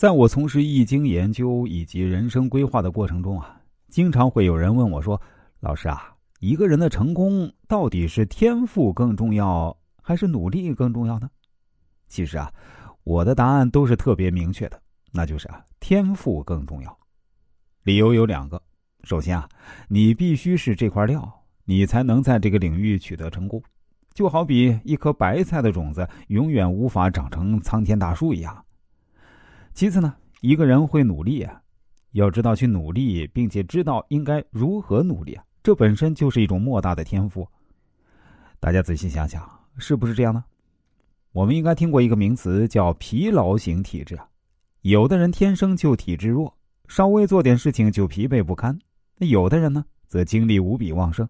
在我从事易经研究以及人生规划的过程中啊，经常会有人问我说：“老师啊，一个人的成功到底是天赋更重要，还是努力更重要呢？”其实啊，我的答案都是特别明确的，那就是啊，天赋更重要。理由有两个：首先啊，你必须是这块料，你才能在这个领域取得成功，就好比一颗白菜的种子永远无法长成苍天大树一样。其次呢，一个人会努力啊，要知道去努力，并且知道应该如何努力啊，这本身就是一种莫大的天赋。大家仔细想想，是不是这样呢？我们应该听过一个名词叫疲劳型体质啊，有的人天生就体质弱，稍微做点事情就疲惫不堪；那有的人呢，则精力无比旺盛，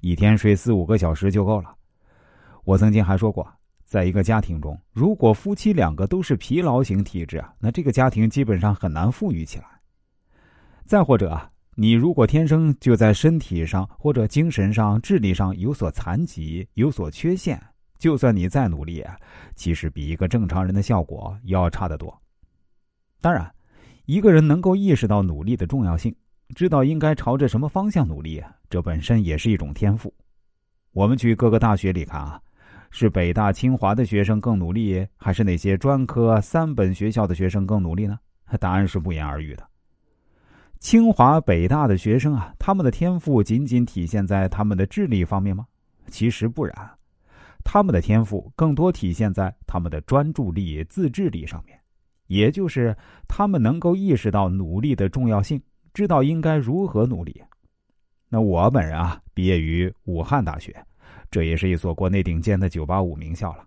一天睡四五个小时就够了。我曾经还说过。在一个家庭中，如果夫妻两个都是疲劳型体质啊，那这个家庭基本上很难富裕起来。再或者，你如果天生就在身体上或者精神上、智力上有所残疾、有所缺陷，就算你再努力，其实比一个正常人的效果要差得多。当然，一个人能够意识到努力的重要性，知道应该朝着什么方向努力，这本身也是一种天赋。我们去各个大学里看啊。是北大清华的学生更努力，还是那些专科三本学校的学生更努力呢？答案是不言而喻的。清华、北大的学生啊，他们的天赋仅仅体现在他们的智力方面吗？其实不然，他们的天赋更多体现在他们的专注力、自制力上面，也就是他们能够意识到努力的重要性，知道应该如何努力。那我本人啊，毕业于武汉大学。这也是一所国内顶尖的985名校了，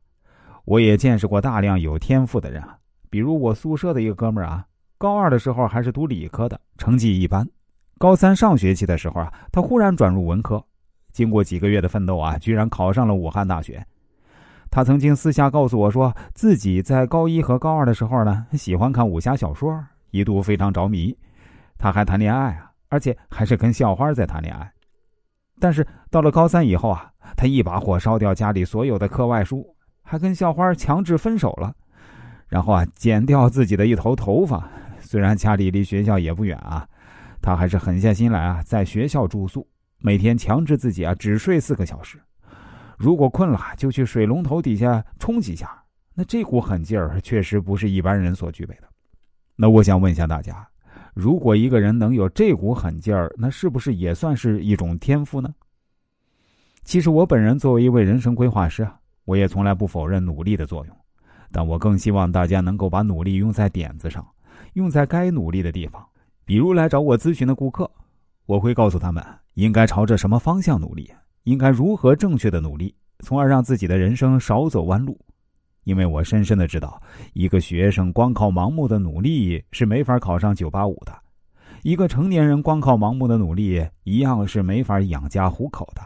我也见识过大量有天赋的人啊，比如我宿舍的一个哥们儿啊，高二的时候还是读理科的，成绩一般，高三上学期的时候啊，他忽然转入文科，经过几个月的奋斗啊，居然考上了武汉大学。他曾经私下告诉我说，自己在高一和高二的时候呢，喜欢看武侠小说，一度非常着迷，他还谈恋爱啊，而且还是跟校花在谈恋爱。但是到了高三以后啊，他一把火烧掉家里所有的课外书，还跟校花强制分手了，然后啊剪掉自己的一头头发。虽然家里离学校也不远啊，他还是狠下心来啊，在学校住宿，每天强制自己啊只睡四个小时，如果困了就去水龙头底下冲几下。那这股狠劲儿确实不是一般人所具备的。那我想问一下大家。如果一个人能有这股狠劲儿，那是不是也算是一种天赋呢？其实我本人作为一位人生规划师啊，我也从来不否认努力的作用，但我更希望大家能够把努力用在点子上，用在该努力的地方。比如来找我咨询的顾客，我会告诉他们应该朝着什么方向努力，应该如何正确的努力，从而让自己的人生少走弯路。因为我深深的知道，一个学生光靠盲目的努力是没法考上九八五的，一个成年人光靠盲目的努力一样是没法养家糊口的。